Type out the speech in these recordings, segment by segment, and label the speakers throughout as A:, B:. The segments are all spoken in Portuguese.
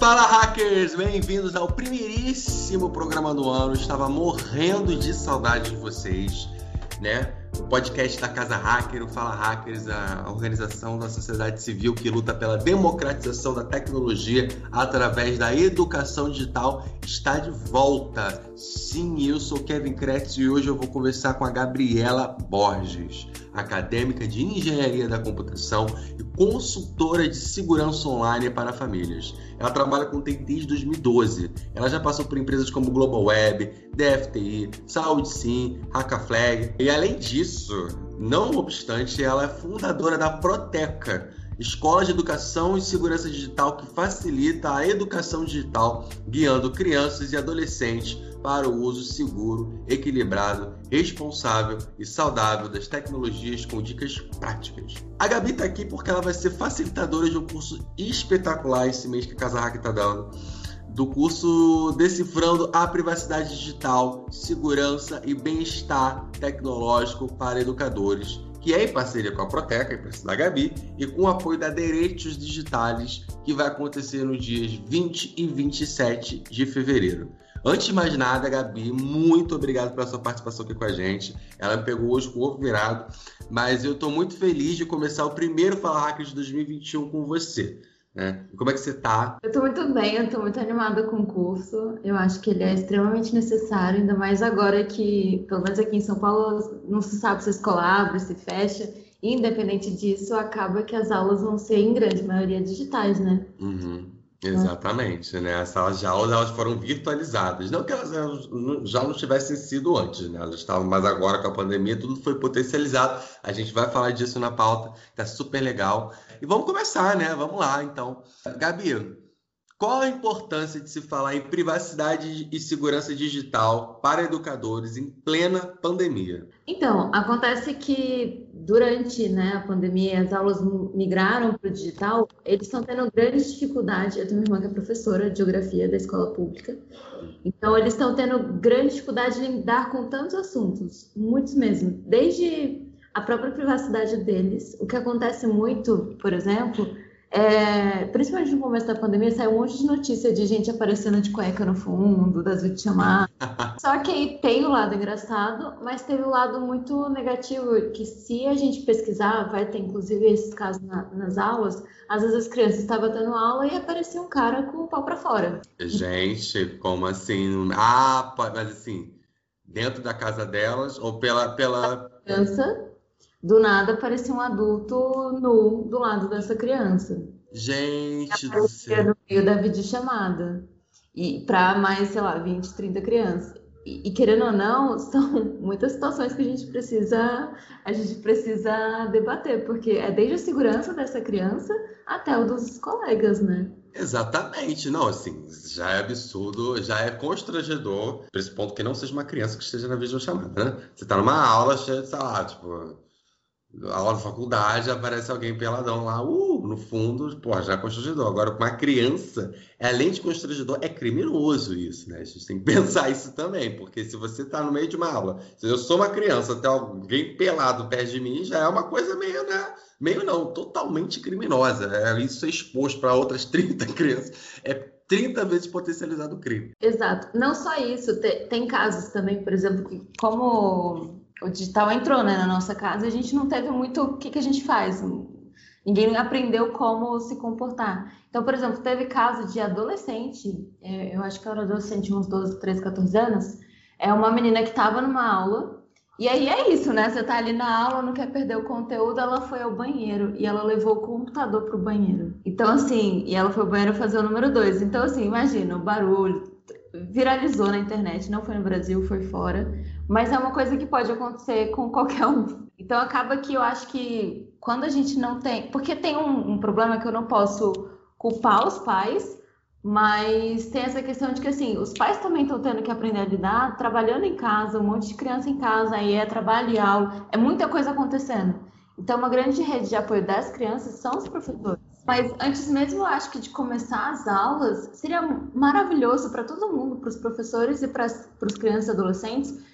A: Fala hackers, bem-vindos ao primeiríssimo programa do ano. Estava morrendo de saudade de vocês, né? O podcast da Casa Hacker, o Fala Hackers, a organização da sociedade civil que luta pela democratização da tecnologia através da educação digital, está de volta. Sim, eu sou Kevin Kretz e hoje eu vou conversar com a Gabriela Borges, acadêmica de engenharia da computação e consultora de segurança online para famílias. Ela trabalha com TI desde 2012. Ela já passou por empresas como Global Web, DFTI, Saúde Sim, Hackaflag. E além disso, não obstante, ela é fundadora da Proteca, escola de educação e segurança digital que facilita a educação digital, guiando crianças e adolescentes para o uso seguro, equilibrado, responsável e saudável das tecnologias com dicas práticas. A Gabi está aqui porque ela vai ser facilitadora de um curso espetacular esse mês que a Casa Hack está dando. Do curso Decifrando a Privacidade Digital, Segurança e Bem-Estar Tecnológico para Educadores, que é em parceria com a Proteca, empresa da Gabi, e com o apoio da Direitos Digitais, que vai acontecer nos dias 20 e 27 de fevereiro. Antes de mais nada, Gabi, muito obrigado pela sua participação aqui com a gente. Ela me pegou hoje com o ovo virado, mas eu estou muito feliz de começar o primeiro Fala Hacker de 2021 com você. Né? Como é que você está?
B: Eu estou muito bem, eu estou muito animada com o curso. Eu acho que ele é extremamente necessário, ainda mais agora que, pelo menos aqui em São Paulo, não se sabe se a escola abre, se fecha. Independente disso, acaba que as aulas vão ser, em grande maioria, digitais, né?
A: Uhum. Exatamente, né? As salas de aula elas foram virtualizadas. Não que elas já não tivessem sido antes, né? Elas estavam, mas agora com a pandemia tudo foi potencializado. A gente vai falar disso na pauta, tá super legal. E vamos começar, né? Vamos lá, então. Gabi, qual a importância de se falar em privacidade e segurança digital para educadores em plena pandemia?
B: Então, acontece que durante né, a pandemia as aulas migraram para o digital, eles estão tendo grande dificuldade. Eu tenho uma irmã que é professora de geografia da escola pública, então eles estão tendo grande dificuldade de lidar com tantos assuntos, muitos mesmo, desde a própria privacidade deles. O que acontece muito, por exemplo, é, principalmente no começo da pandemia, saiu um monte de notícia de gente aparecendo de cueca no fundo, das videochamadas. Só que aí tem o lado engraçado, mas teve o lado muito negativo, que se a gente pesquisar, vai ter inclusive esses casos na, nas aulas, às vezes as crianças estavam dando aula e aparecia um cara com o pau pra fora.
A: Gente, como assim? Ah, mas assim, dentro da casa delas ou pela... pela...
B: criança do nada aparecia um adulto nu do lado dessa criança.
A: Gente do céu.
B: no meio da videochamada. E para mais, sei lá, 20, 30 crianças. E, e, querendo ou não, são muitas situações que a gente precisa a gente precisa debater, porque é desde a segurança dessa criança até o dos colegas, né?
A: Exatamente, não, assim, já é absurdo, já é constrangedor, por esse ponto que não seja uma criança que esteja na videochamada, né? Você tá numa aula cheia de, sei lá, tipo, aula da faculdade, aparece alguém peladão lá, uh, no fundo, pô, já é constrangedor. Agora, com uma criança, além de constrangedor, é criminoso isso, né? A gente tem que pensar isso também, porque se você tá no meio de uma aula, se eu sou uma criança, até alguém pelado perto de mim, já é uma coisa meio, né? Meio não, totalmente criminosa. É, isso é exposto para outras 30 crianças. É 30 vezes potencializado o crime.
B: Exato. Não só isso, tem, tem casos também, por exemplo, que como o digital entrou né, na nossa casa a gente não teve muito o que, que a gente faz. Ninguém aprendeu como se comportar. Então, por exemplo, teve caso de adolescente, é, eu acho que era adolescente, uns 12, 13, 14 anos, é uma menina que estava numa aula, e aí é isso, né? Você tá ali na aula, não quer perder o conteúdo, ela foi ao banheiro e ela levou o computador pro banheiro. Então, assim, e ela foi ao banheiro fazer o número 2. Então, assim, imagina, o barulho viralizou na internet, não foi no Brasil, foi fora mas é uma coisa que pode acontecer com qualquer um. Então acaba que eu acho que quando a gente não tem. Porque tem um, um problema que eu não posso culpar os pais, mas tem essa questão de que assim, os pais também estão tendo que aprender a lidar, trabalhando em casa, um monte de criança em casa, aí é trabalho e aula, é muita coisa acontecendo. Então, uma grande rede de apoio das crianças são os professores. Mas antes mesmo, eu acho que de começar as aulas, seria maravilhoso para todo mundo, para os professores e para os crianças e adolescentes,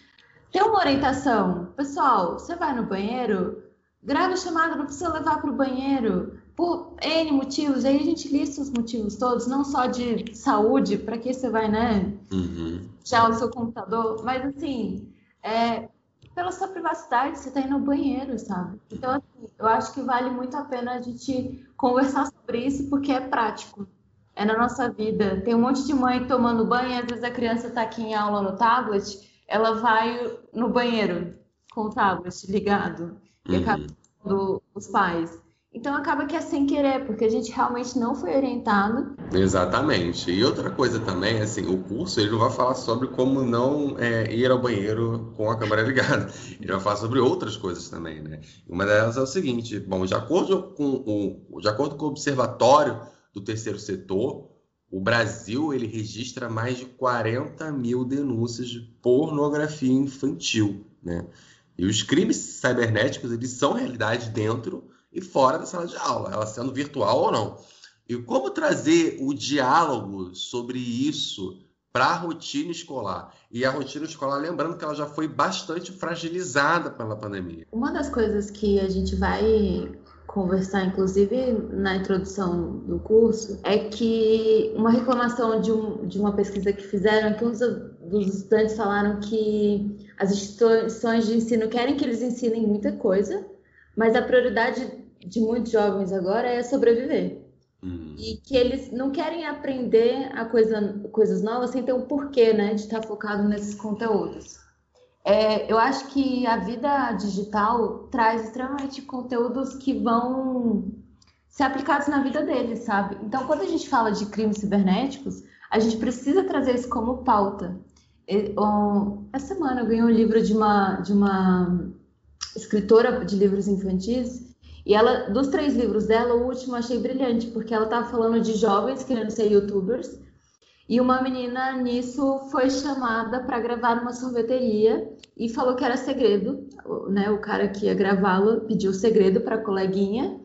B: tem uma orientação. Pessoal, você vai no banheiro, grava a chamada, não precisa levar para o banheiro. por N motivos, aí a gente lista os motivos todos, não só de saúde, para que você vai, né,
A: Uhum.
B: já o seu computador, mas assim, é, pela sua privacidade, você tá indo no banheiro, sabe? Então, assim, eu acho que vale muito a pena a gente conversar sobre isso, porque é prático. É na nossa vida. Tem um monte de mãe tomando banho, às vezes a criança tá aqui em aula no tablet, ela vai no banheiro com o tablet ligado e acaba
A: Uhum.
B: do, os pais. Então acaba que é sem querer, porque a gente realmente não foi orientado.
A: Exatamente. E outra coisa também, assim, o curso ele não vai falar sobre como não é, ir ao banheiro com a câmera ligada. Ele vai falar sobre outras coisas também, né? Uma delas é o seguinte, bom, de acordo com o, de acordo com o Observatório do Terceiro Setor, o Brasil ele registra mais de 40 mil denúncias de pornografia infantil, né? E os crimes cibernéticos eles são realidade dentro e fora da sala de aula, ela sendo virtual ou não. E como trazer o diálogo sobre isso para a rotina escolar? E a rotina escolar, lembrando que ela já foi bastante fragilizada pela pandemia.
B: Uma das coisas que a gente vai conversar, inclusive na introdução do curso, é que uma reclamação de, um, de uma pesquisa que fizeram, que uns dos estudantes falaram que as instituições de ensino querem que eles ensinem muita coisa, mas a prioridade de muitos jovens agora é sobreviver.
A: Hum.
B: E que eles não querem aprender a coisa, coisas novas sem ter um porquê, né, de estar focado nesses conteúdos. É, eu acho que a vida digital traz extremamente conteúdos que vão ser aplicados na vida deles, sabe? Então, quando a gente fala de crimes cibernéticos, a gente precisa trazer isso como pauta. Essa semana eu ganhei um livro de uma, de uma escritora de livros infantis e ela, dos três livros dela, o último eu achei brilhante, porque ela estava falando de jovens querendo ser youtubers, e uma menina nisso foi chamada para gravar numa sorveteria e falou que era segredo, né? O cara que ia gravá-la pediu segredo para a coleguinha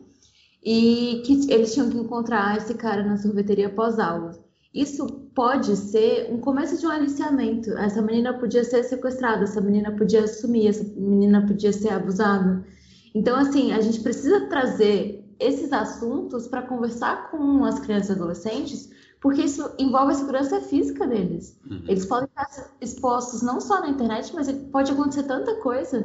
B: e que eles tinham que encontrar esse cara na sorveteria pós-aula. Isso pode ser um começo de um aliciamento. Essa menina podia ser sequestrada, essa menina podia sumir, essa menina podia ser abusada. Então, assim, a gente precisa trazer esses assuntos para conversar com as crianças e adolescentes, porque isso envolve a segurança física deles.
A: Uhum.
B: Eles podem estar expostos não só na internet, mas pode acontecer tanta coisa.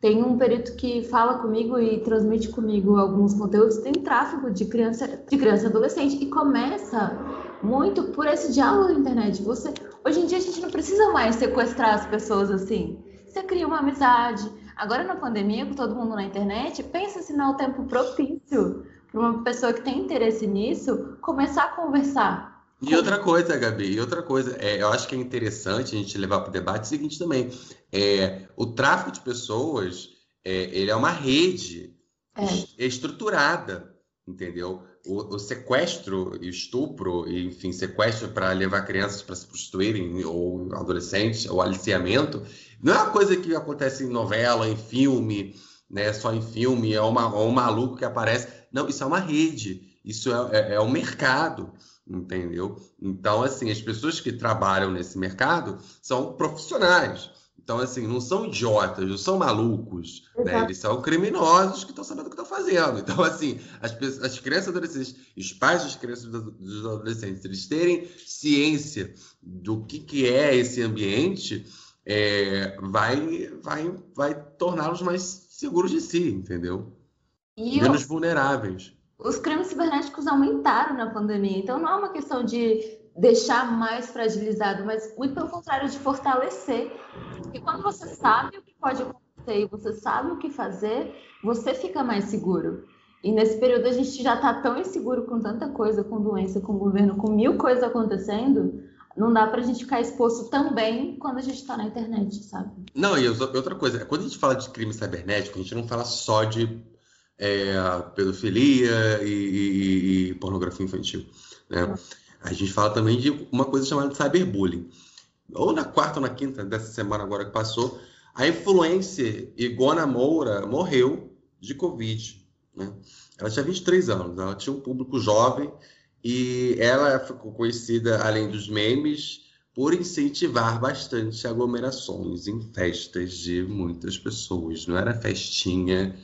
B: Tem um perito que fala comigo e transmite comigo alguns conteúdos, tem tráfego de criança, de criança e adolescente, e começa muito por esse diálogo na internet. Você, hoje em dia a gente não precisa mais sequestrar as pessoas assim. Você cria uma amizade, Agora, na pandemia, com todo mundo na internet, pensa se não é o tempo propício para uma pessoa que tem interesse nisso começar a conversar.
A: E outra coisa, Gabi, e outra coisa, é, eu acho que é interessante a gente levar para o debate o seguinte também: é, o tráfico de pessoas é, ele é uma rede
B: É.
A: estruturada, entendeu? O, o sequestro e estupro, e, enfim, sequestro para levar crianças para se prostituírem, ou adolescentes, ou aliciamento, não é uma coisa que acontece em novela, em filme, né? Só em filme, é uma, um maluco que aparece. Não, isso é uma rede, isso é, é, é um mercado, entendeu? Então, assim, as pessoas que trabalham nesse mercado são profissionais. Então, assim, não são idiotas, não são malucos, né? Eles são criminosos que estão sabendo o que estão fazendo. Então, assim, as, as crianças adolescentes, os pais das crianças dos adolescentes, eles terem ciência do que, que é esse ambiente, é, vai, vai, vai torná-los mais seguros de si, entendeu?
B: E
A: Menos vulneráveis.
B: Os crimes cibernéticos aumentaram na pandemia, então não é uma questão de deixar mais fragilizado, mas muito pelo contrário, de fortalecer. Porque quando você sabe o que pode acontecer e você sabe o que fazer, você fica mais seguro. E nesse período a gente já está tão inseguro com tanta coisa, com doença, com governo, com mil coisas acontecendo, não dá pra gente ficar exposto também quando a gente tá na internet, sabe?
A: Não, e outra coisa, quando a gente fala de crime cibernético, a gente não fala só de é, pedofilia e, e- e pornografia infantil, né? A gente fala também de uma coisa chamada cyberbullying. Ou na quarta ou na quinta dessa semana agora que passou, a influencer Igona Moura morreu de Covid, né? Ela tinha 23 anos, ela tinha um público jovem e ela ficou conhecida, além dos memes, por incentivar bastante aglomerações em festas de muitas pessoas. Não era festinha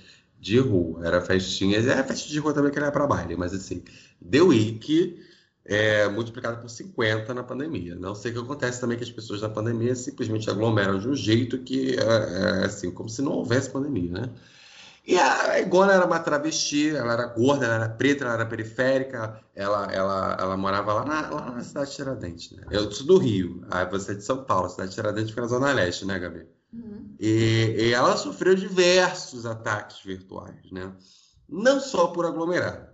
A: de rua. Era festinhas, era festa de rua também que era para baile, mas assim, The Week é, multiplicado por 50 na pandemia. Não sei o que acontece também que as pessoas na pandemia simplesmente aglomeram de um jeito que é, é assim, como se não houvesse pandemia, né? E a Igona era uma travesti, ela era gorda, ela era preta, ela era periférica, ela, ela, ela morava lá na, lá na cidade de Tiradentes, né? Eu sou do Rio, aí você é de São Paulo, cidade de Tiradentes fica na Zona Leste, né, Gabi? Uhum. E, e, ela sofreu diversos ataques virtuais, né? Não só por aglomerar,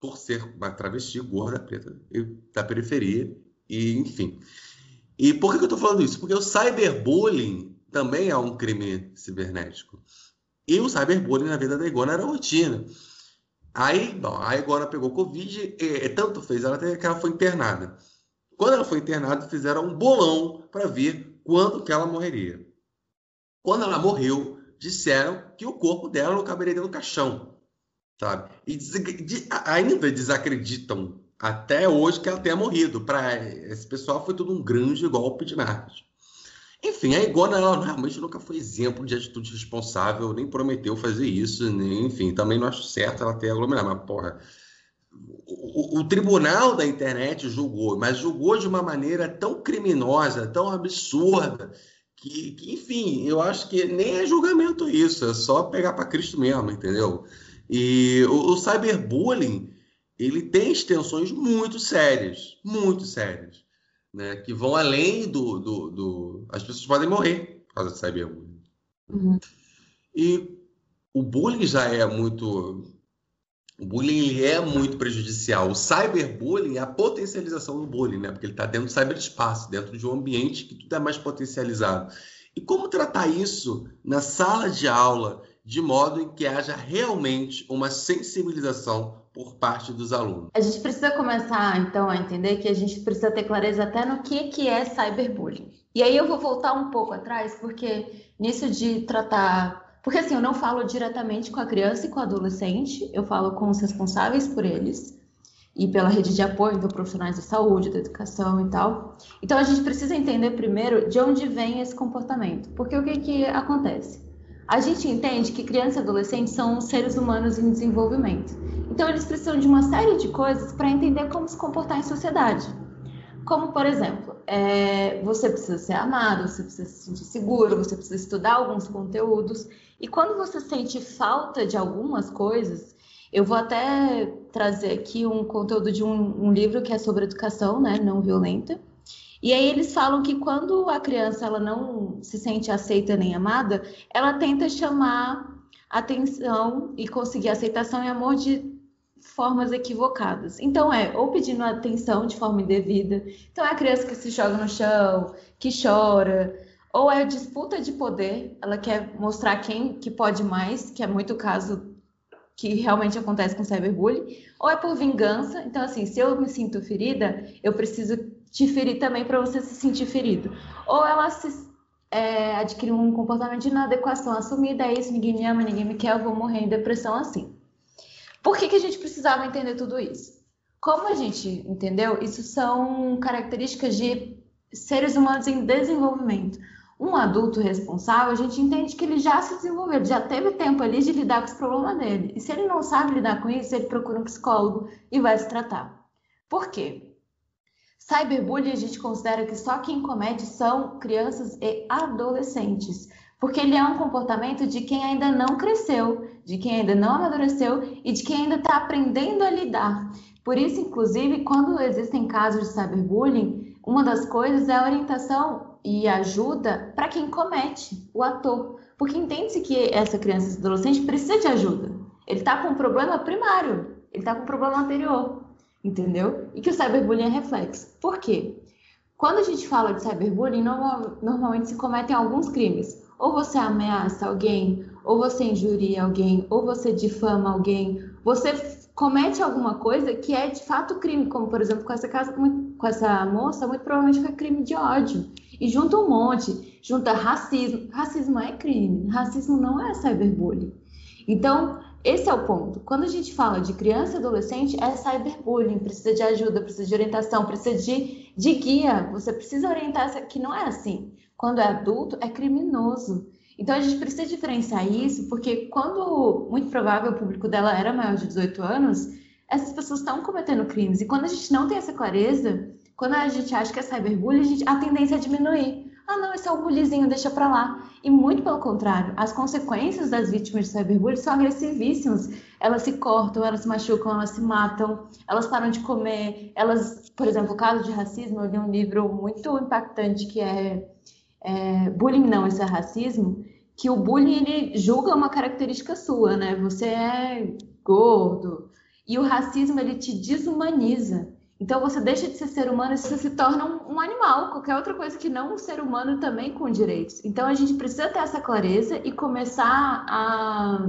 A: por ser uma travesti gorda, preta, da periferia, e enfim. E por que eu estou falando isso? Porque o cyberbullying também é um crime cibernético. E o cyberbullying na vida da Igona era rotina. Aí, bom, a Igona pegou Covid e, e tanto fez ela que ela foi internada. Quando ela foi internada, fizeram um bolão para ver quando que ela morreria. Quando ela morreu, disseram que o corpo dela não caberia do caixão, sabe? E ainda desacreditam até hoje que ela tenha morrido. Para esse pessoal foi tudo um grande golpe de marketing. Enfim, a Igona ela realmente nunca foi exemplo de atitude responsável, nem prometeu fazer isso, nem, enfim, também não acho certo ela ter aglomerado, mas porra. O, o, tribunal da internet julgou, mas julgou de uma maneira tão criminosa, tão absurda, que, que enfim, eu acho que nem é julgamento isso, é só pegar para Cristo mesmo, entendeu? E o, o cyberbullying, ele tem extensões muito sérias, muito sérias né, que vão além do, do, do, As pessoas podem morrer por causa do cyberbullying. Uhum. E o bullying já é muito. O bullying é muito prejudicial. O cyberbullying é a potencialização do bullying, né? Porque ele está dentro do cyberespaço, dentro de um ambiente que tudo é mais potencializado. E como tratar isso na sala de aula de modo em que haja realmente uma sensibilização por parte dos alunos.
B: A gente precisa começar, então, a entender que a gente precisa ter clareza até no que, que é cyberbullying. E aí eu vou voltar um pouco atrás, porque nisso de tratar. Porque assim, eu não falo diretamente com a criança e com o adolescente, eu falo com os responsáveis por eles e pela rede de apoio do profissionais da saúde, da educação e tal. Então a gente precisa entender primeiro de onde vem esse comportamento. Porque o que, que acontece? A gente entende que crianças e adolescentes são seres humanos em desenvolvimento. Então, eles precisam de uma série de coisas para entender como se comportar em sociedade. Como, por exemplo, é, você precisa ser amado, você precisa se sentir seguro, você precisa estudar alguns conteúdos. E quando você sente falta de algumas coisas, eu vou até trazer aqui um conteúdo de um, um livro que é sobre educação né, não violenta e aí eles falam que quando a criança ela não se sente aceita nem amada, ela tenta chamar atenção e conseguir aceitação e amor de formas equivocadas. Então é ou pedindo atenção de forma indevida. Então é a criança que se joga no chão, que chora, ou é disputa de poder. Ela quer mostrar quem que pode mais, que é muito o caso que realmente acontece com cyberbullying, ou é por vingança. Então assim, se eu me sinto ferida, eu preciso te ferir também para você se sentir ferido. Ou ela se é, adquirir um comportamento de inadequação assumida, é isso, ninguém me ama, ninguém me quer, eu vou morrer em depressão assim. Por que, que a gente precisava entender tudo isso? Como a gente entendeu, isso são características de seres humanos em desenvolvimento. Um adulto responsável, a gente entende que ele já se desenvolveu, já teve tempo ali de lidar com os problemas dele. E se ele não sabe lidar com isso, ele procura um psicólogo e vai se tratar. Por quê? Cyberbullying a gente considera que só quem comete são crianças e adolescentes, porque ele é um comportamento de quem ainda não cresceu, de quem ainda não amadureceu e de quem ainda está aprendendo a lidar. Por isso, inclusive, quando existem casos de cyberbullying, uma das coisas é a orientação e ajuda para quem comete, o ator. Porque entende-se que essa criança e adolescente precisa de ajuda. Ele está com um problema primário, ele está com um problema anterior entendeu? E que o cyberbullying é reflexo. Por quê? Quando a gente fala de cyberbullying, normal, normalmente se cometem alguns crimes. Ou você ameaça alguém, ou você injuria alguém, ou você difama alguém, você comete alguma coisa que é de fato crime, como por exemplo com essa casa, com essa moça, muito provavelmente foi crime de ódio. E junta um monte, junta racismo. Racismo é crime, racismo não é cyberbullying. Então, esse é o ponto. Quando a gente fala de criança e adolescente, é cyberbullying, precisa de ajuda, precisa de orientação, precisa de, de guia. Você precisa orientar que não é assim. Quando é adulto, é criminoso. Então a gente precisa diferenciar isso, porque quando muito provável o público dela era maior de 18 anos, essas pessoas estão cometendo crimes. E quando a gente não tem essa clareza, quando a gente acha que é cyberbullying, a, gente, a tendência é diminuir. Ah, não, esse é um bullyingzinho, deixa pra lá. E muito pelo contrário, as consequências das vítimas de cyberbullying são agressivíssimas. Elas se cortam, elas se machucam, elas se matam, elas param de comer. Elas, por exemplo, o caso de racismo, eu li um livro muito impactante que é, é Bullying Não, Isso é Racismo, que o bullying ele julga uma característica sua, né? Você é gordo. E o racismo ele te desumaniza. Então você deixa de ser ser humano e você se torna um, um, animal, qualquer outra coisa que não um ser humano também com direitos. Então a gente precisa ter essa clareza e começar a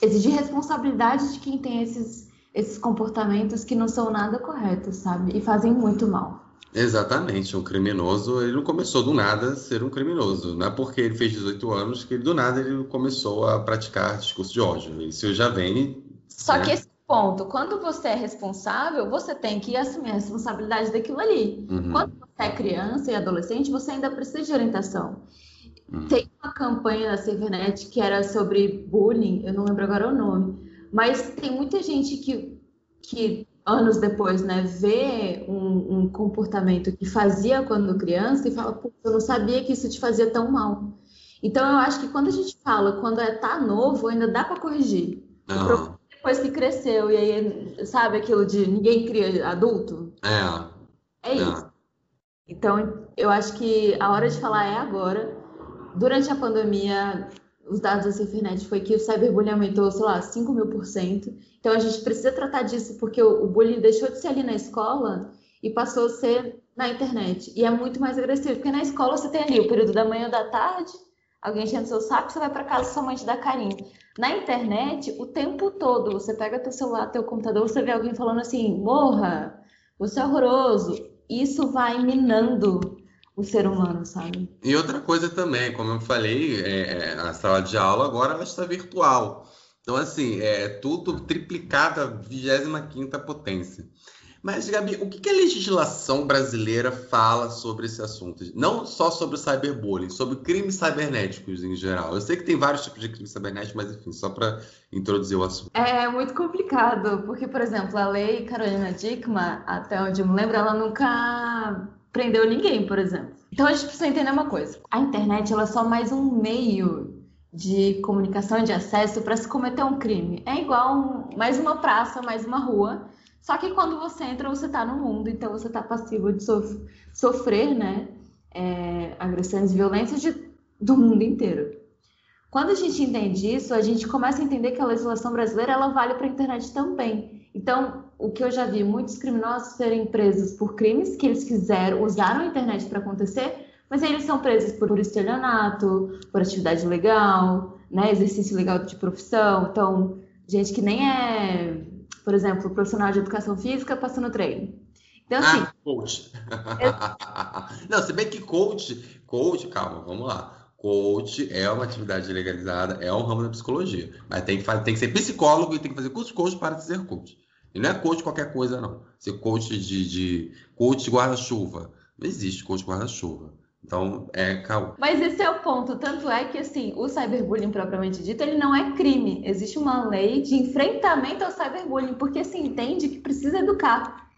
B: exigir responsabilidade de quem tem esses, esses comportamentos que não são nada corretos, sabe? E fazem muito mal.
A: Exatamente, um criminoso, ele não começou do nada a ser um criminoso. Não é porque ele fez 18 anos que do nada ele começou a praticar discurso de ódio. Isso já vem.
B: Só né? que esse ponto, quando você é responsável, você tem que assumir a responsabilidade daquilo ali. Uhum. Quando você é criança e adolescente, você ainda precisa de orientação. Uhum. Tem uma campanha da Civernet que era sobre bullying, eu não lembro agora o nome, mas tem muita gente que, que anos depois, né, vê um, um comportamento que fazia quando criança e fala, pô, eu não sabia que isso te fazia tão mal. Então eu acho que quando a gente fala, quando é tá novo, ainda dá para corrigir. Uhum depois que cresceu, e aí, sabe aquilo de ninguém cria adulto?
A: É.
B: É, é. isso. É. Então, eu acho que a hora de falar é agora. Durante a pandemia, os dados da Cifernet foi que o cyberbullying aumentou, sei lá, 5 mil por cento. Então, a gente precisa tratar disso, porque o, bullying deixou de ser ali na escola e passou a ser na internet. E é muito mais agressivo, porque na escola você tem ali o período da manhã ou da tarde, alguém enchendo seu saco, você vai para casa sua mãe te dá carinho. Na internet, o tempo todo, você pega teu celular, teu computador, você vê alguém falando assim, morra, você é horroroso. Isso vai minando o ser humano, sabe?
A: E outra coisa também, como eu falei, é, a sala de aula agora ela está virtual. Então, assim, é tudo triplicado a 25 potência. Mas, Gabi, o que, a legislação brasileira fala sobre esse assunto? Não só sobre o cyberbullying, sobre crimes cibernéticos em geral. Eu sei que tem vários tipos de crimes cibernéticos, mas enfim, só para introduzir o assunto.
B: É muito complicado, porque, por exemplo, a lei Carolina Dickman, até onde eu me lembro, ela nunca prendeu ninguém, por exemplo. Então a gente precisa entender uma coisa: a internet ela é só mais um meio de comunicação e de acesso para se cometer um crime. É igual um, mais uma praça, mais uma rua só que quando você entra, você está no mundo, então você está passivo de sof sofrer né, é, agressões e violências de, do mundo inteiro. Quando a gente entende isso, a gente começa a entender que a legislação brasileira ela vale para a internet também. Então, o que eu já vi muitos criminosos serem presos por crimes que eles quiseram, usaram a internet para acontecer, mas eles são presos por estelionato, por atividade legal, né, exercício legal de profissão. Então, gente que nem é por exemplo, profissional de educação física passando treino.
A: Então, assim. Ah, coach. Não, se bem que coach, coach, calma, vamos lá. Coach é uma atividade legalizada, é um ramo da psicologia. Mas tem que, fazer, tem que ser psicólogo e tem que fazer curso de coach para ser coach. E não é coach qualquer coisa, não. Ser coach de, de coach guarda-chuva. Não existe coach guarda-chuva. Então, é caô.
B: Mas esse é o ponto. Tanto é que, assim, o cyberbullying propriamente dito, ele não é crime. Existe uma lei de enfrentamento ao cyberbullying, porque se entende que precisa educar.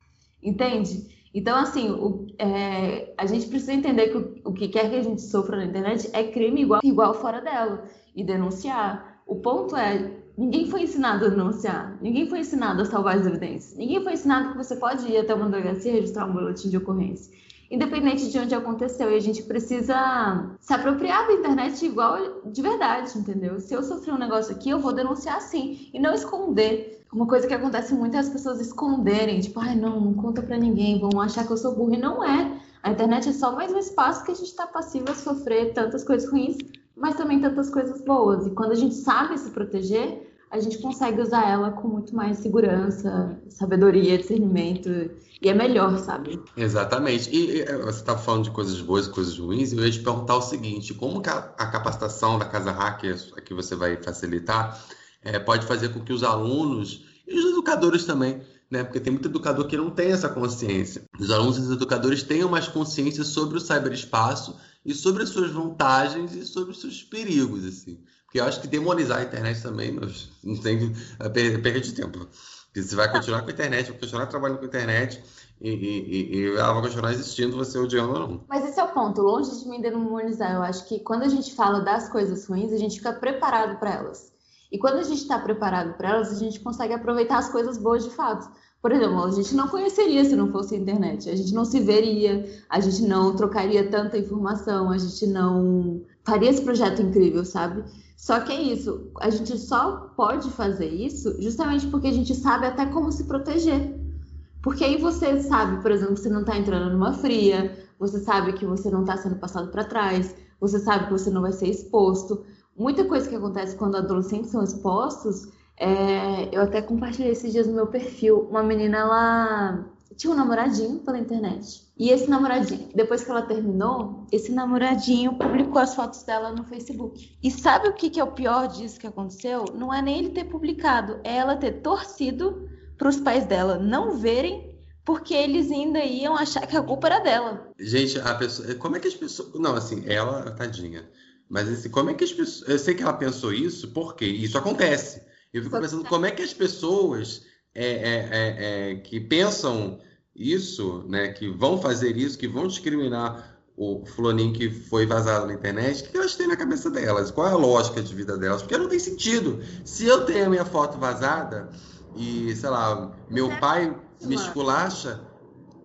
B: Entende? Então, assim, o, é, a gente precisa entender que o, o, que quer que a gente sofra na internet é crime igual, igual fora dela. E denunciar. O ponto é, ninguém foi ensinado a denunciar. Ninguém foi ensinado a salvar as evidências. Ninguém foi ensinado que você pode ir até uma delegacia e registrar um boletim de ocorrência independente de onde aconteceu. E a gente precisa se apropriar da internet igual de verdade, entendeu? Se eu sofri um negócio aqui, eu vou denunciar sim. E não esconder. Uma coisa que acontece muito é as pessoas esconderem, tipo, ai, não, não conta pra ninguém, vão achar que eu sou burro. E não é. A internet é só mais um espaço que a gente está passivo a sofrer tantas coisas ruins, mas também tantas coisas boas. E quando a gente sabe se proteger, a gente consegue usar ela com muito mais segurança, sabedoria, discernimento, e é melhor, sabe?
A: Exatamente. E, e você estava falando de coisas boas e coisas ruins, e eu ia te perguntar o seguinte: como a, capacitação da Casa Hacker, que você vai facilitar, é, pode fazer com que os alunos e os educadores também né? Porque tem muito educador que não tem essa consciência. Os alunos e os educadores tenham mais consciência sobre o cyberespaço e sobre as suas vantagens e sobre os seus perigos, assim. Porque eu acho que demonizar a internet também não tem é perda de tempo. Porque você vai continuar com a internet, vai continuar trabalhando com a internet e, e, e, ela vai continuar existindo, você odiando ou não.
B: Mas esse é o ponto, longe de me demonizar. Eu acho que quando a gente fala das coisas ruins, a gente fica preparado para elas. E quando a gente está preparado para elas, a gente consegue aproveitar as coisas boas de fato. Por exemplo, a gente não conheceria se não fosse a internet, a gente não se veria, a gente não trocaria tanta informação, a gente não faria esse projeto incrível, sabe? Só que é isso, a gente só pode fazer isso justamente porque a gente sabe até como se proteger. Porque aí você sabe, por exemplo, que você não está entrando numa fria, você sabe que você não está sendo passado para trás, você sabe que você não vai ser exposto. Muita coisa que acontece quando adolescentes são expostos é, eu até compartilhei esses dias no meu perfil. Uma menina, ela tinha um namoradinho pela internet. E esse namoradinho, depois que ela terminou, esse namoradinho publicou as fotos dela no Facebook. E sabe o que, que é o pior disso que aconteceu? Não é nem ele ter publicado, é ela ter torcido para os pais dela não verem, porque eles ainda iam achar que a culpa era dela.
A: Gente, a pessoa. Como é que as pessoas. Não, assim, ela, tadinha. Mas assim, como é que as pessoas. Eu sei que ela pensou isso, porque isso acontece. Eu fico pensando como é que as pessoas é, é, é, é, que pensam isso, né, que vão fazer isso, que vão discriminar o fulaninho que foi vazado na internet, o que elas têm na cabeça delas? Qual é a lógica de vida delas? Porque não tem sentido. Se eu tenho a minha foto vazada e, sei lá, meu pai me esculacha,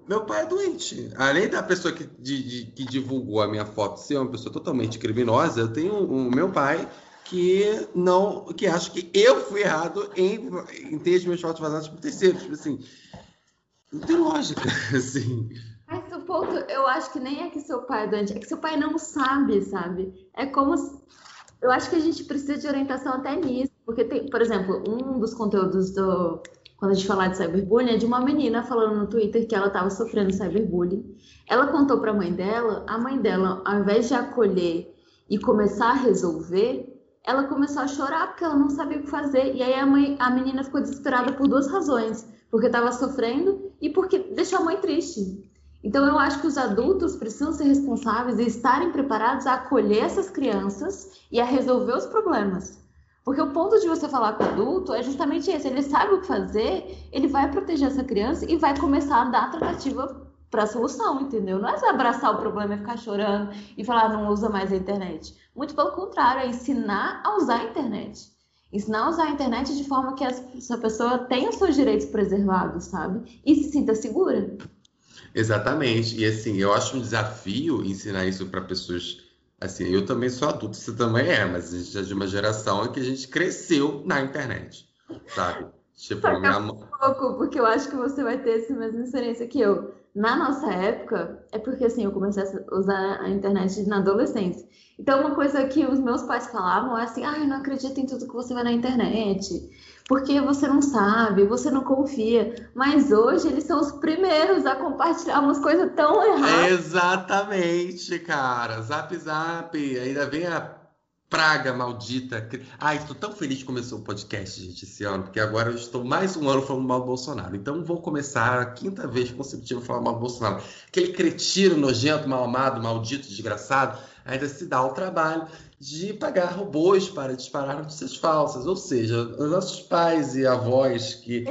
A: meu pai é doente. Além da pessoa que, de, de, que divulgou a minha foto ser uma pessoa totalmente criminosa, eu tenho o meu pai que não que acho que eu fui errado em, em ter os meus fotos vazados por terceiros. Tipo assim, não tem lógica, assim.
B: Mas o ponto, eu acho que nem é que seu pai é doente, é que seu pai não sabe, sabe? É como. Se... Eu acho que a gente precisa de orientação até nisso. Porque tem, por exemplo, um dos conteúdos do. Quando a gente falar de cyberbullying, é de uma menina falando no Twitter que ela estava sofrendo cyberbullying. Ela contou para a mãe dela, a mãe dela, ao invés de acolher e começar a resolver, ela começou a chorar porque ela não sabia o que fazer. E aí a, mãe, a menina ficou desesperada por duas razões: porque estava sofrendo e porque deixou a mãe triste. Então eu acho que os adultos precisam ser responsáveis e estarem preparados a acolher essas crianças e a resolver os problemas. Porque o ponto de você falar com o adulto é justamente esse: ele sabe o que fazer, ele vai proteger essa criança e vai começar a dar tratativa para a solução, entendeu? Não é abraçar o problema e ficar chorando e falar não usa mais a internet. Muito pelo contrário, é ensinar a usar a internet. Ensinar a usar a internet de forma que essa pessoa tenha os seus direitos preservados, sabe? E se sinta segura.
A: Exatamente. E assim, eu acho um desafio ensinar isso para pessoas. Assim, eu também sou adulto, você também é, mas a gente é de uma geração em que a gente cresceu na internet, sabe?
B: Tipo, minha... um pouco, porque eu acho que você vai ter essa mesma experiência que eu. Na nossa época, é porque assim, eu comecei a usar a internet na adolescência. Então, uma coisa que os meus pais falavam é assim: ah, eu não acredito em tudo que você vê na internet, porque você não sabe, você não confia. Mas hoje eles são os primeiros a compartilhar umas coisas tão erradas.
A: Exatamente, cara. Zap zap. Ainda vem a praga maldita. Ai, estou tão feliz que começou o podcast, gente, esse ano, porque agora eu estou mais um ano falando mal do Bolsonaro. Então vou começar a quinta vez consecutiva falando mal do Bolsonaro. Aquele cretino nojento, mal amado, maldito, desgraçado, ainda se dá o trabalho de pagar robôs para disparar notícias falsas. Ou seja, os nossos pais e avós que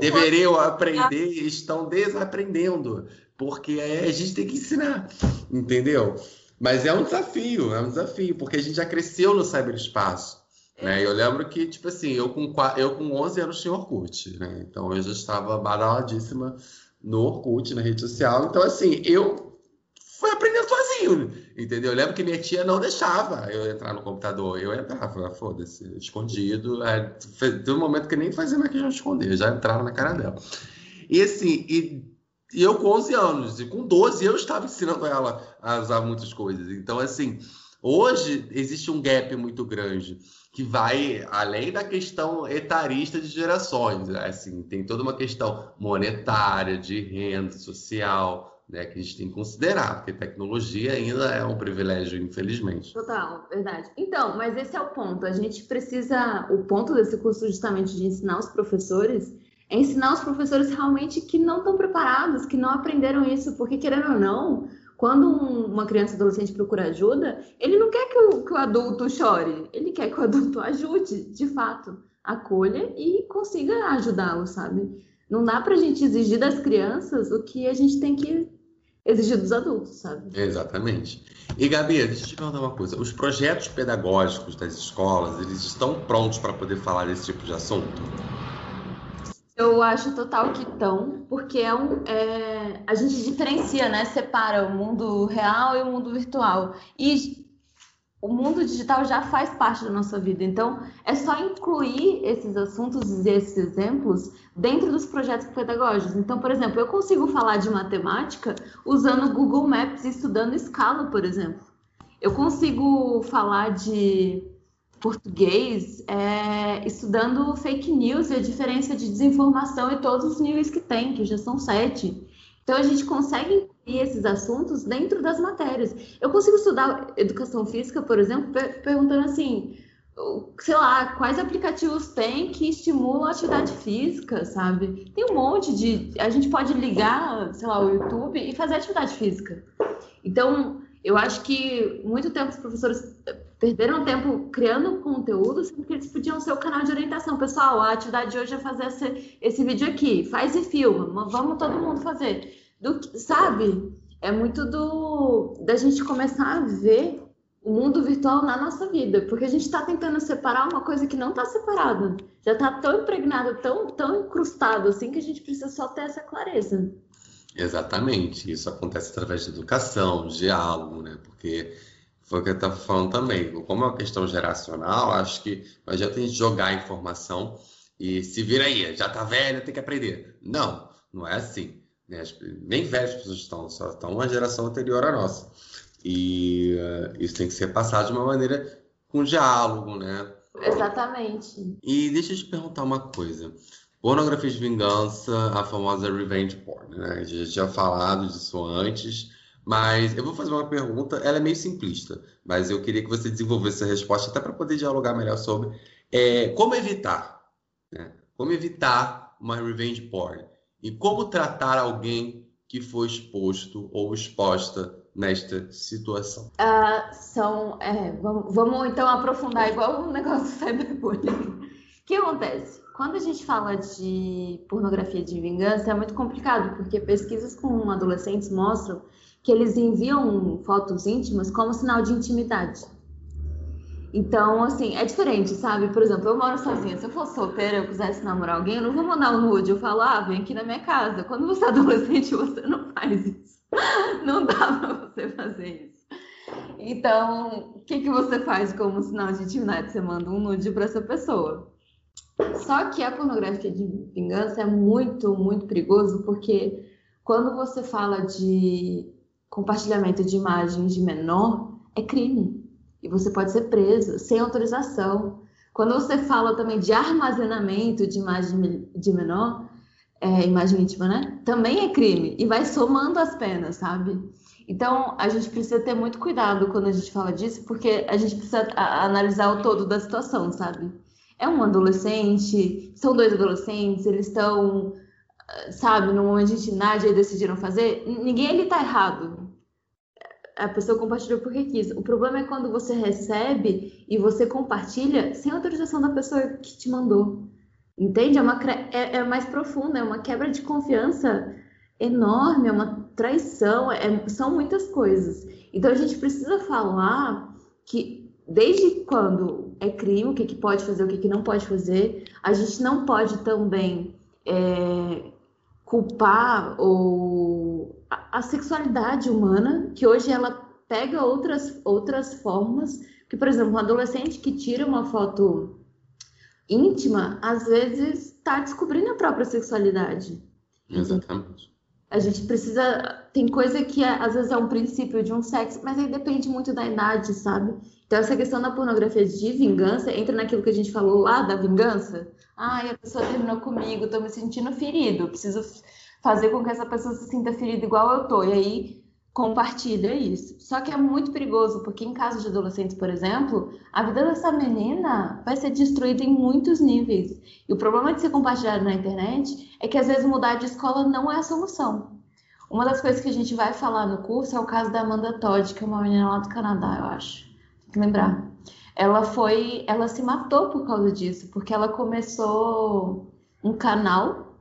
A: deveriam aprender estão desaprendendo, porque a gente tem que ensinar, entendeu? Mas é um desafio, é um desafio, porque a gente já cresceu no cyberespaço. Né? Eu lembro que, tipo assim, eu com, eu com 11 anos tinha Orkut, né? Então eu já estava badaladíssima no Orkut, na rede social. Então, assim, eu fui aprendendo sozinho, entendeu? Eu lembro que minha tia não deixava eu entrar no computador. Eu entrava, foda-se, escondido. É, teve um momento que nem fazia mais que já esconder, já entrava na cara dela. E assim, e e eu com 11 anos, e com 12 eu estava ensinando ela a usar muitas coisas. Então, assim, hoje existe um gap muito grande que vai além da questão etarista de gerações. Né? Assim, tem toda uma questão monetária, de renda social, né, que a gente tem que considerar, porque tecnologia ainda é um privilégio, infelizmente.
B: Total, verdade. Então, mas esse é o ponto. A gente precisa, o ponto desse curso justamente de ensinar os professores é ensinar os professores realmente que não estão preparados, que não aprenderam isso, porque querendo ou não, quando um, uma criança adolescente procura ajuda, ele não quer que o, que o adulto chore, ele quer que o adulto ajude, de fato, acolha e consiga ajudá-lo, sabe? Não dá pra gente exigir das crianças o que a gente tem que exigir dos adultos, sabe?
A: Exatamente. E Gabi, deixa eu te perguntar uma coisa. Os projetos pedagógicos das escolas, eles estão prontos para poder falar desse tipo de assunto?
B: Eu acho total que estão, porque é um, é, a gente diferencia, né? Separa o mundo real e o mundo virtual. E o mundo digital já faz parte da nossa vida. Então, é só incluir esses assuntos e esses exemplos dentro dos projetos pedagógicos. Então, por exemplo, eu consigo falar de matemática usando Google Maps e estudando escala, por exemplo. Eu consigo falar de português é, estudando fake news e a diferença de desinformação e todos os níveis que tem, que já são sete. Então, a gente consegue incluir esses assuntos dentro das matérias. Eu consigo estudar educação física, por exemplo, perguntando assim, sei lá, quais aplicativos tem que estimulam a atividade física, sabe? Tem um monte de. A gente pode ligar, sei lá, o YouTube e fazer atividade física. Então, eu acho que muito tempo os professores perderam tempo criando conteúdo, sendo que eles podiam ser o canal de orientação. Pessoal, a atividade de hoje é fazer esse, esse vídeo aqui, faz e filma, vamos todo mundo fazer. Do, sabe? É muito do da gente começar a ver o mundo virtual na nossa vida, porque a gente está tentando separar uma coisa que não está separada, já está tão impregnada, tão, tão incrustado assim que a gente precisa só ter essa clareza.
A: Exatamente, isso acontece através de educação, diálogo, né? Porque foi o que eu estava falando também, como é uma questão geracional, acho que não adianta a gente jogar a informação e se vira aí, já tá velho, tem que aprender. Não, não é assim. Né? Nem velhas pessoas estão, só estão uma geração anterior à nossa. E uh, isso tem que ser passado de uma maneira com diálogo, né?
B: Exatamente.
A: E deixa eu te perguntar uma coisa. Pornografia de vingança, a famosa revenge porn, né? A gente já tinha falado disso antes, mas eu vou fazer uma pergunta, ela é meio simplista, mas eu queria que você desenvolvesse a resposta até para poder dialogar melhor sobre é, como evitar, né? Como evitar uma revenge porn e como tratar alguém que foi exposto ou exposta nesta situação?
B: Uh, são, é, vamos, vamos, então aprofundar igual o negócio do cyberbullying. O que acontece? Quando a gente fala de pornografia de vingança, é muito complicado, porque pesquisas com adolescentes mostram que eles enviam fotos íntimas como sinal de intimidade. Então, assim, é diferente, sabe? Por exemplo, eu moro sozinha. Se eu fosse solteira eu quisesse namorar alguém, eu não vou mandar um nude. Eu falo, ah, vem aqui na minha casa. Quando você é adolescente, você não faz isso. Não dá pra você fazer isso. Então, o que, que você faz como sinal de intimidade? Você manda um nude para essa pessoa. Só que a pornografia de vingança é muito, muito perigoso, porque quando você fala de compartilhamento de imagens de menor, é crime e você pode ser preso sem autorização. Quando você fala também de armazenamento de imagem de menor, é, imagem íntima, né? Também é crime e vai somando as penas, sabe? Então a gente precisa ter muito cuidado quando a gente fala disso, porque a gente precisa analisar o todo da situação, sabe? É um adolescente, são dois adolescentes, eles estão, sabe, no momento de intimidade decidiram fazer. Ninguém ali tá errado, a pessoa compartilhou porque quis. O problema é quando você recebe e você compartilha sem autorização da pessoa que te mandou. Entende? É, uma, é, é mais profunda, é uma quebra de confiança enorme, é uma traição, é, são muitas coisas. Então a gente precisa falar que desde quando é crime, o que, que pode fazer, o que, que não pode fazer, a gente não pode também é, culpar ou a, a, sexualidade humana, que hoje ela pega outras, outras formas, que, por exemplo, um adolescente que tira uma foto íntima, às vezes está descobrindo a própria sexualidade.
A: Exatamente.
B: A gente precisa. Tem coisa que é, às vezes é um princípio de um sexo, mas aí depende muito da idade, sabe? Então, essa questão da pornografia de vingança entra naquilo que a gente falou lá da vingança. Ai, a pessoa terminou comigo, tô me sentindo ferido, preciso fazer com que essa pessoa se sinta ferida igual eu tô. E aí compartilha isso. Só que é muito perigoso, porque em casos de adolescentes, por exemplo, a vida dessa menina vai ser destruída em muitos níveis. E o problema de ser compartilhado na internet é que às vezes mudar de escola não é a solução. Uma das coisas que a gente vai falar no curso é o caso da Amanda Todd, que é uma menina lá do Canadá, eu acho. Lembrar. Ela foi, ela se matou por causa disso, porque ela começou um canal,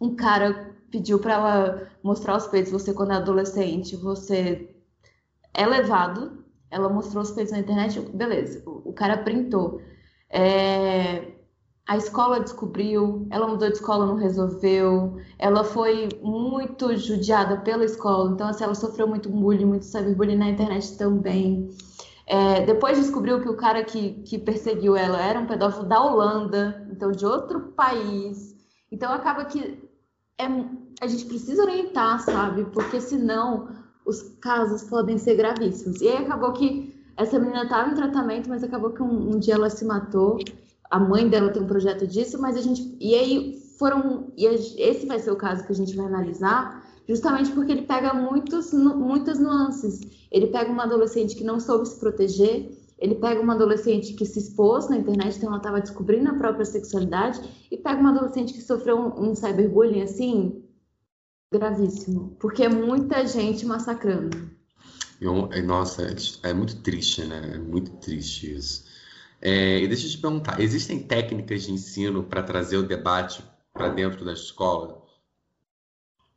B: um cara pediu para ela mostrar os peitos, você quando é adolescente, você é levado, ela mostrou os peitos na internet, beleza, o cara printou. É, a escola descobriu, ela mudou de escola, não resolveu, ela foi muito judiada pela escola, então assim, ela sofreu muito bullying, muito cyberbullying na internet também. É, depois descobriu que o cara que, que perseguiu ela era um pedófilo da Holanda, então de outro país. Então acaba que é, a gente precisa orientar, sabe? Porque senão os casos podem ser gravíssimos. E aí acabou que essa menina estava em tratamento, mas acabou que um, um dia ela se matou a mãe dela tem um projeto disso, mas a gente. E aí foram. E esse vai ser o caso que a gente vai analisar, justamente porque ele pega muitos, muitas nuances. Ele pega uma adolescente que não soube se proteger, ele pega uma adolescente que se expôs na internet, então ela estava descobrindo a própria sexualidade, e pega uma adolescente que sofreu um, um cyberbullying assim, gravíssimo, porque é muita gente massacrando.
A: Nossa, é, é muito triste, né? É muito triste isso. É, e deixa eu te perguntar, existem técnicas de ensino para trazer o debate para dentro da escola?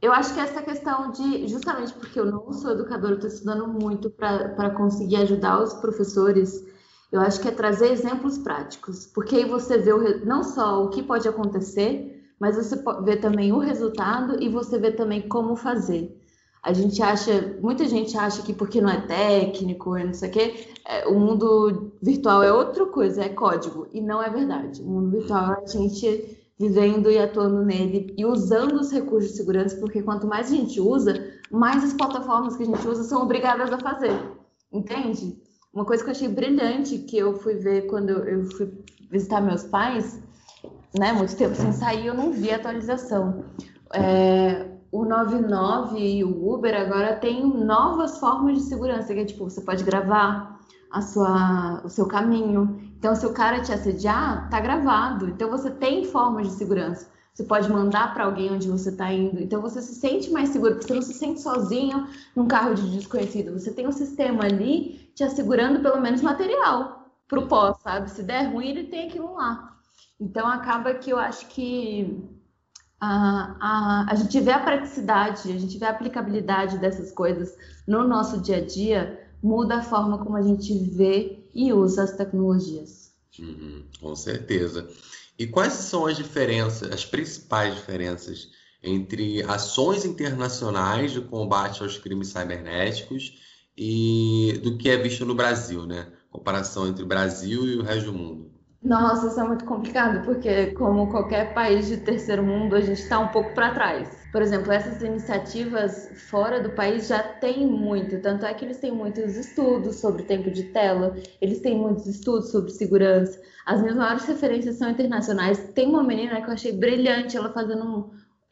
B: Eu acho que essa questão de, justamente porque eu não sou educadora, eu estou estudando muito para conseguir ajudar os professores, eu acho que é trazer exemplos práticos, porque aí você vê o, não só o que pode acontecer, mas você vê também o resultado e você vê também como fazer. A gente acha, muita gente acha que porque não é técnico, não sei o quê, é, o mundo virtual é outra coisa, é código. E não é verdade. O mundo virtual é a gente vivendo e atuando nele e usando os recursos de segurança, porque quanto mais a gente usa, mais as plataformas que a gente usa são obrigadas a fazer. Entende? Uma coisa que eu achei brilhante que eu fui ver quando eu fui visitar meus pais, né, muito tempo sem sair, eu não vi a atualização. É, o 99 e o Uber agora tem novas formas de segurança, que é tipo, você pode gravar a sua, o seu caminho. Então, se o cara te assediar, tá gravado. Então, você tem formas de segurança. Você pode mandar para alguém onde você está indo. Então, você se sente mais seguro, porque você não se sente sozinho num carro de desconhecido. Você tem um sistema ali te assegurando pelo menos material para o pós, sabe? Se der ruim, ele tem aquilo lá. Então, acaba que eu acho que a, a, a gente vê a praticidade, a gente vê a aplicabilidade dessas coisas no nosso dia a dia, muda a forma como a gente vê e usa as tecnologias.
A: Uhum, com certeza. E quais são as diferenças, as principais diferenças entre ações internacionais de combate aos crimes cibernéticos e do que é visto no Brasil, né? Comparação entre o Brasil e o resto do mundo.
B: Nossa, isso é muito complicado, porque como qualquer país de terceiro mundo, a gente está um pouco para trás. Por exemplo, essas iniciativas fora do país já têm muito, tanto é que eles têm muitos estudos sobre tempo de tela, eles têm muitos estudos sobre segurança. As minhas maiores referências são internacionais. Tem uma menina que eu achei brilhante, ela fazendo um...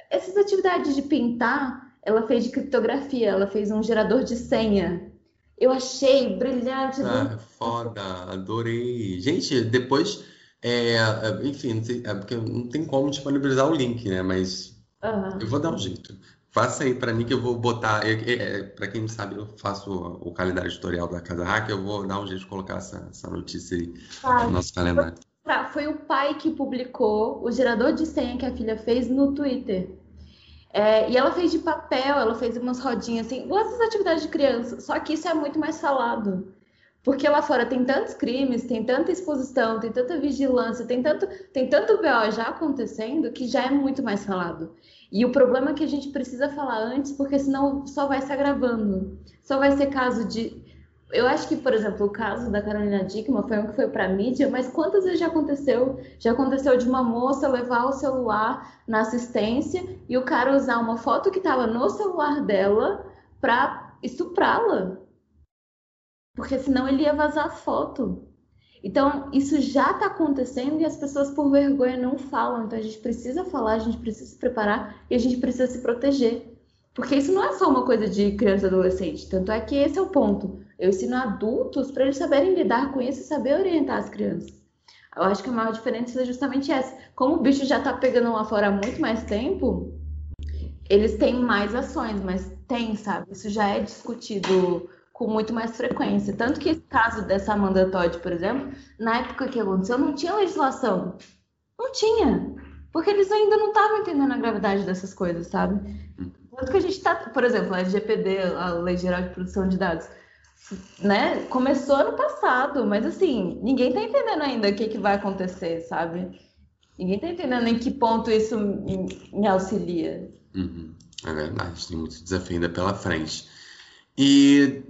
B: essas atividades de pintar, ela fez de criptografia, ela fez um gerador de senha. Eu achei brilhante.
A: Ah, foda, adorei. Gente, depois, é, é enfim, não sei, é porque não tem como disponibilizar o link, né? Mas uhum. eu vou dar um jeito. Faça aí para mim que eu vou botar. É, para quem não sabe, eu faço o, calendário editorial da Casa Hack, eu vou dar um jeito de colocar essa, essa notícia aí ah, no nosso calendário.
B: Foi o pai que publicou o gerador de senha que a filha fez no Twitter. É, e ela fez de papel, ela fez umas rodinhas assim, igual essas atividades de criança, só que isso é muito mais falado. Porque lá fora tem tantos crimes, tem tanta exposição, tem tanta vigilância, tem tanto, tem tanto BO já acontecendo que já é muito mais falado. E o problema é que a gente precisa falar antes, porque senão só vai se agravando. Só vai ser caso de eu acho que, por exemplo, o caso da Carolina Dickman foi um que foi para mídia, mas quantas vezes já aconteceu? Já aconteceu de uma moça levar o celular na assistência e o cara usar uma foto que estava no celular dela para estuprá-la. Porque senão ele ia vazar a foto. Então, isso já está acontecendo e as pessoas, por vergonha, não falam. Então, a gente precisa falar, a gente precisa se preparar e a gente precisa se proteger. Porque isso não é só uma coisa de criança e adolescente. Tanto é que esse é o ponto. Eu ensino adultos para eles saberem lidar com isso e saber orientar as crianças. Eu acho que a maior diferença é justamente essa. Como o bicho já está pegando lá fora há muito mais tempo, eles têm mais ações, mas tem, sabe? Isso já é discutido com muito mais frequência. Tanto que esse caso dessa Amanda Todd, por exemplo, na época que aconteceu, não tinha legislação. Não tinha. Porque eles ainda não estavam entendendo a gravidade dessas coisas, sabe? Tanto que a gente está, por exemplo, a LGPD, a Lei Geral de Proteção de Dados, né? Começou ano passado, mas assim, ninguém está entendendo ainda o que, que vai acontecer, sabe? Ninguém está entendendo em que ponto isso me, me auxilia.
A: Uhum. É verdade, tem muito desafio ainda pela frente. E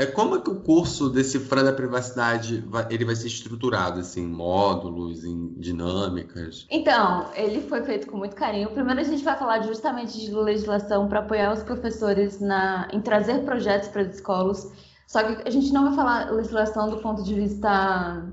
A: é como é que o curso Decifrando a Privacidade vai, ele vai ser estruturado, assim, em módulos, em dinâmicas?
B: Então, ele foi feito com muito carinho. Primeiro a gente vai falar justamente de legislação para apoiar os professores na, em trazer projetos para as escolas. Só que a gente não vai falar legislação do ponto de vista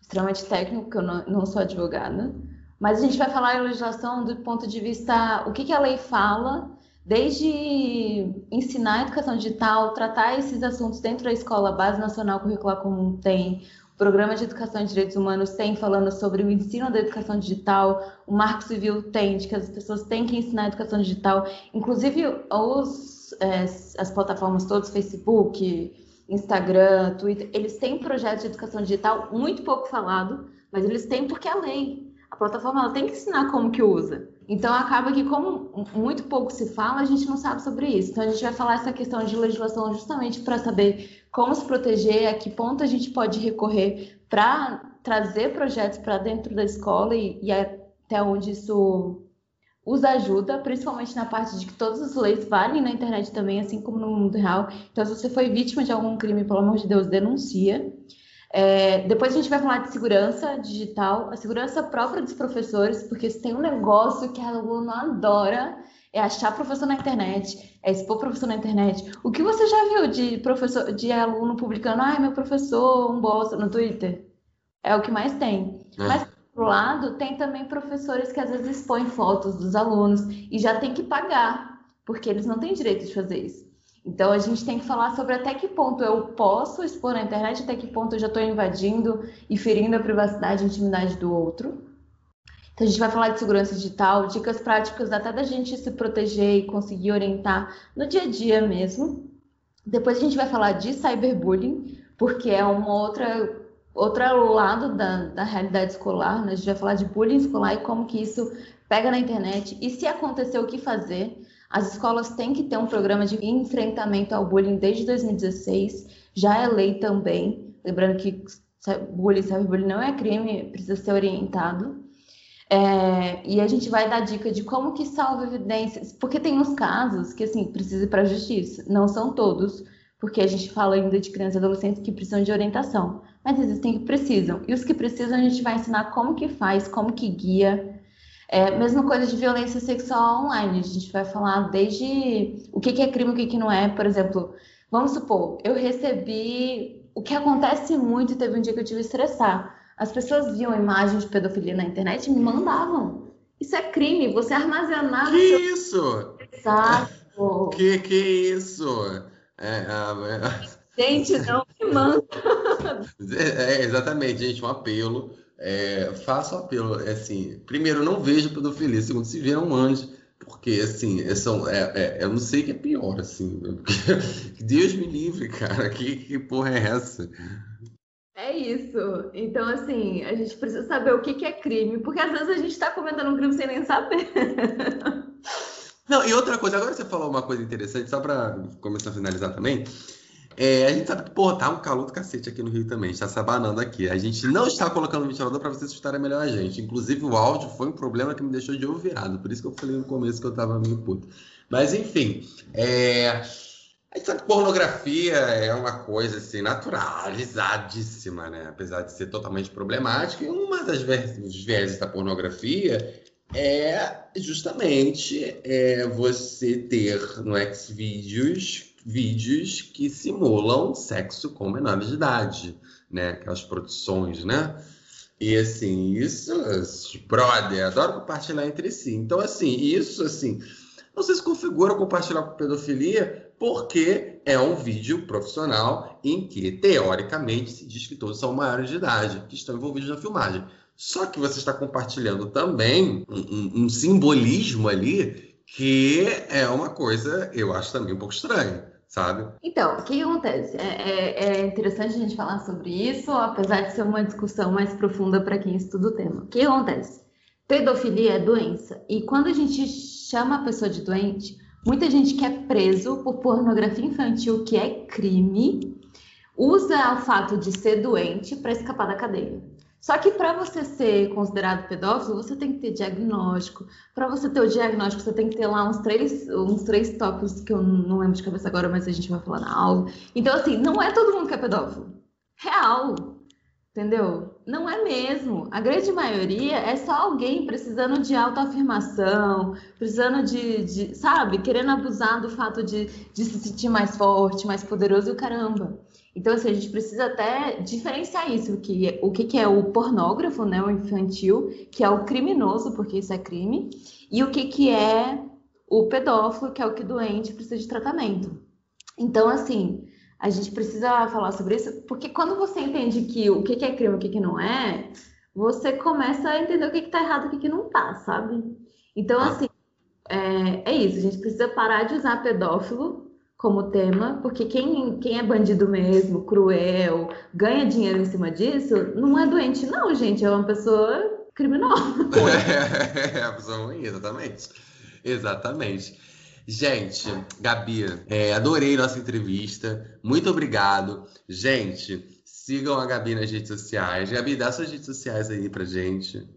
B: extremamente técnico, porque eu não, não sou advogada. Mas a gente vai falar legislação do ponto de vista o que, que a lei fala, desde ensinar a educação digital, tratar esses assuntos dentro da escola, a Base Nacional Curricular Comum tem, o Programa de Educação e Direitos Humanos tem falando sobre o ensino da educação digital, o Marco Civil tem, de que as pessoas têm que ensinar a educação digital, inclusive os, é, as plataformas todas, Facebook, Instagram, Twitter, eles têm projetos de educação digital muito pouco falado, mas eles têm porque é a lei a plataforma ela tem que ensinar como que usa. Então acaba que como muito pouco se fala, a gente não sabe sobre isso. Então a gente vai falar essa questão de legislação justamente para saber como se proteger, a que ponto a gente pode recorrer para trazer projetos para dentro da escola e, e até onde isso os ajuda, principalmente na parte de que todas as leis valem na internet também, assim como no mundo real. Então, se você foi vítima de algum crime, pelo amor de Deus, denuncia. É, depois a gente vai falar de segurança digital, a segurança própria dos professores, porque se tem um negócio que a aluno adora é achar professor na internet, é expor professor na internet. O que você já viu de professor, de aluno publicando, ai, meu professor, um bosta no Twitter? É o que mais tem. É. Mas, por outro lado, tem também professores que às vezes expõem fotos dos alunos e já tem que pagar, porque eles não têm direito de fazer isso. Então a gente tem que falar sobre até que ponto eu posso expor na internet, até que ponto eu já estou invadindo e ferindo a privacidade e intimidade do outro. Então a gente vai falar de segurança digital, dicas práticas até da gente se proteger e conseguir orientar no dia a dia mesmo. Depois a gente vai falar de cyberbullying, porque é uma outra outro lado da, da realidade escolar. Né? A gente vai falar de bullying escolar e como que isso pega na internet e se acontecer o que fazer. As escolas têm que ter um programa de enfrentamento ao bullying desde 2016, já é lei também. Lembrando que bullying, cyberbullying não é crime, precisa ser orientado. É, e a gente vai dar dica de como que salva evidências, porque tem uns casos que assim precisa ir para a justiça, não são todos, porque a gente fala ainda de crianças e adolescentes que precisam de orientação, mas existem que precisam. E os que precisam a gente vai ensinar como que faz, como que guia, é, mesma coisa de violência sexual online. A gente vai falar desde o que, é crime e o que, que não é. Por exemplo, vamos supor, eu recebi. O que acontece muito, teve um dia que eu tive que estressar. As pessoas viam imagens de pedofilia na internet e me mandavam. Isso é crime, você armazenar.
A: Que seu... isso?
B: Exato.
A: Que que isso? É,
B: é... Gente, não me manda.
A: É, exatamente, gente, um apelo é, faço apelo, é assim, primeiro, não vejo pedofilia, segundo, se vier um anjo, porque, assim, é, são, é, é, eu não sei o que é pior, assim, Deus me livre, cara, que, que porra é essa?
B: É isso. Então, assim, a gente precisa saber o que, que é crime, porque às vezes a gente está cometendo um crime sem nem saber.
A: Não, e outra coisa, agora você falou uma coisa interessante, só para começar a finalizar também, é, a gente sabe que, pô, tá um calor do cacete aqui no Rio também, está se abanando aqui. A gente não está colocando ventilador para vocês escutarem melhor a gente. Inclusive, o áudio foi um problema que me deixou de ouvirado. Por isso que eu falei no começo que eu tava meio puto. Mas, enfim, é... a gente sabe que pornografia é uma coisa, assim, naturalizadíssima, né? Apesar de ser totalmente problemática. E uma das vezes da pornografia é justamente é, você ter no Xvideos vídeos que simulam sexo com menores de idade, né? Aquelas produções, né? E assim, isso, brother, adoro compartilhar entre si. Então, assim, isso, assim, não se configura compartilhar com pedofilia porque é um vídeo profissional em que, teoricamente, se diz que todos são maiores de idade que estão envolvidos na filmagem. Só que você está compartilhando também um, um, um simbolismo ali Que é uma coisa, eu acho também um pouco estranha, sabe?
B: Então, o que acontece? É, é, é, interessante a gente falar sobre isso, apesar de ser uma discussão mais profunda para quem estuda o tema. O que acontece? Pedofilia é doença. E quando a gente chama a pessoa de doente, muita gente que é preso por pornografia infantil, que é crime, usa o fato de ser doente para escapar da cadeia. Só que para você ser considerado pedófilo, você tem que ter diagnóstico. Para você ter o diagnóstico, você tem que ter lá uns três, uns três tópicos que eu não lembro de cabeça agora, mas a gente vai falar na aula. Então, assim, não é todo mundo que é pedófilo. Real. Entendeu? Não é mesmo. A grande maioria é só alguém precisando de autoafirmação, precisando de, de, sabe, querendo abusar do fato de, de se sentir mais forte, mais poderoso e o caramba. Então, assim, a gente precisa até diferenciar isso, o que, o que, que é o pornógrafo, né, o infantil, que é o criminoso, porque isso é crime, e o que, que é o pedófilo, que é o que doente precisa de tratamento. Então, assim, a gente precisa falar sobre isso, porque quando você entende que o que, que é crime e o que, que não é, você começa a entender o que está errado e o que, que não está, sabe? Então, assim, é, é isso, a gente precisa parar de usar pedófilo como tema, porque quem, quem é bandido mesmo, cruel, ganha dinheiro em cima disso, não é doente, não, gente, é uma pessoa criminosa.
A: É, é, a pessoa ruim, exatamente. Exatamente. Gente, Gabi, é, adorei nossa entrevista. Muito obrigado. Gente, sigam a Gabi nas redes sociais. Gabi, dá suas redes sociais aí pra gente.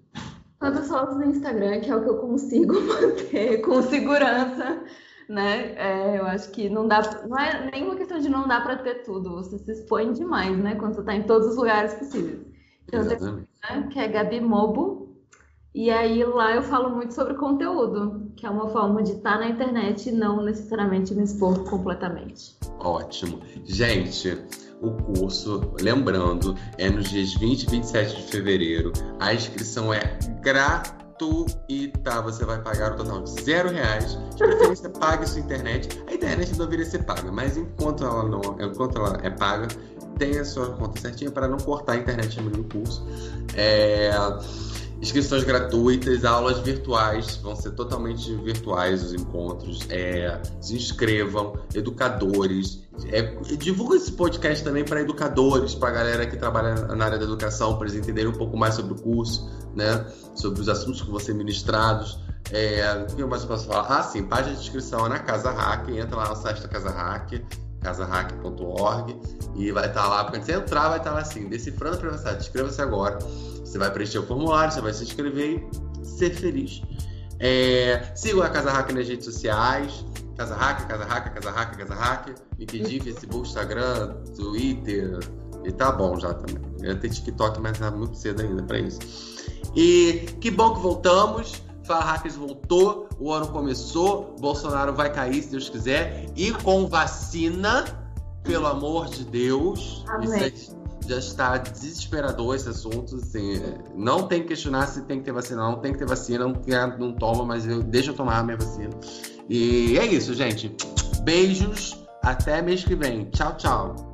B: Todas fotos no Instagram, que é o que eu consigo manter com segurança né? É, eu acho que não dá, não é nenhuma questão de não dar para ter tudo. Você se expõe demais, né? Quando você está em todos os lugares possíveis. Então, Exatamente. Tenho, né, que é Gabi Mobo. E aí lá eu falo muito sobre conteúdo, que é uma forma de estar tá na internet e não necessariamente me expor completamente.
A: Ótimo. Gente, o curso, lembrando, é nos dias 20 e 27 de fevereiro. A inscrição é gratuita gratuita. Você vai pagar o total de zero reais. De preferência, pague sua internet. A internet não deveria ser paga, mas enquanto ela, não, enquanto ela é paga, tenha a sua conta certinha para não cortar a internet no meio do curso. É inscrições gratuitas, aulas virtuais, vão ser totalmente virtuais os encontros. É, se inscrevam, educadores. É, divulga esse podcast também para educadores, para a galera que trabalha na área da educação, para eles entenderem um pouco mais sobre o curso, né? sobre os assuntos que vão ser ministrados. É, o que mais eu posso falar? Ah, sim, página de inscrição é na Casa Hack, entra lá no site da Casa Hack casahack.org e vai estar tá lá, quando você entrar, vai estar tá lá assim, decifrando a privacidade, inscreva-se agora. Você vai preencher o formulário, você vai se inscrever e ser feliz. É, a Casa Hack nas redes sociais. Casa Hack, Casa Hack, Casa Hack, Casa Hack. LinkedIn, Facebook, Instagram, Twitter. E tá bom já também. Eu ter TikTok, mas tá muito cedo ainda para isso. E que bom que voltamos. Fala Hackers voltou, o ano começou, Bolsonaro vai cair se Deus quiser, e com vacina, pelo amor de Deus. Amém. Isso já está desesperador esse assunto. Assim, não tem que questionar se tem que ter vacina, não tem que ter vacina, não, não toma, mas eu, deixa eu tomar a minha vacina. E é isso, gente. Beijos, até mês que vem. Tchau, tchau.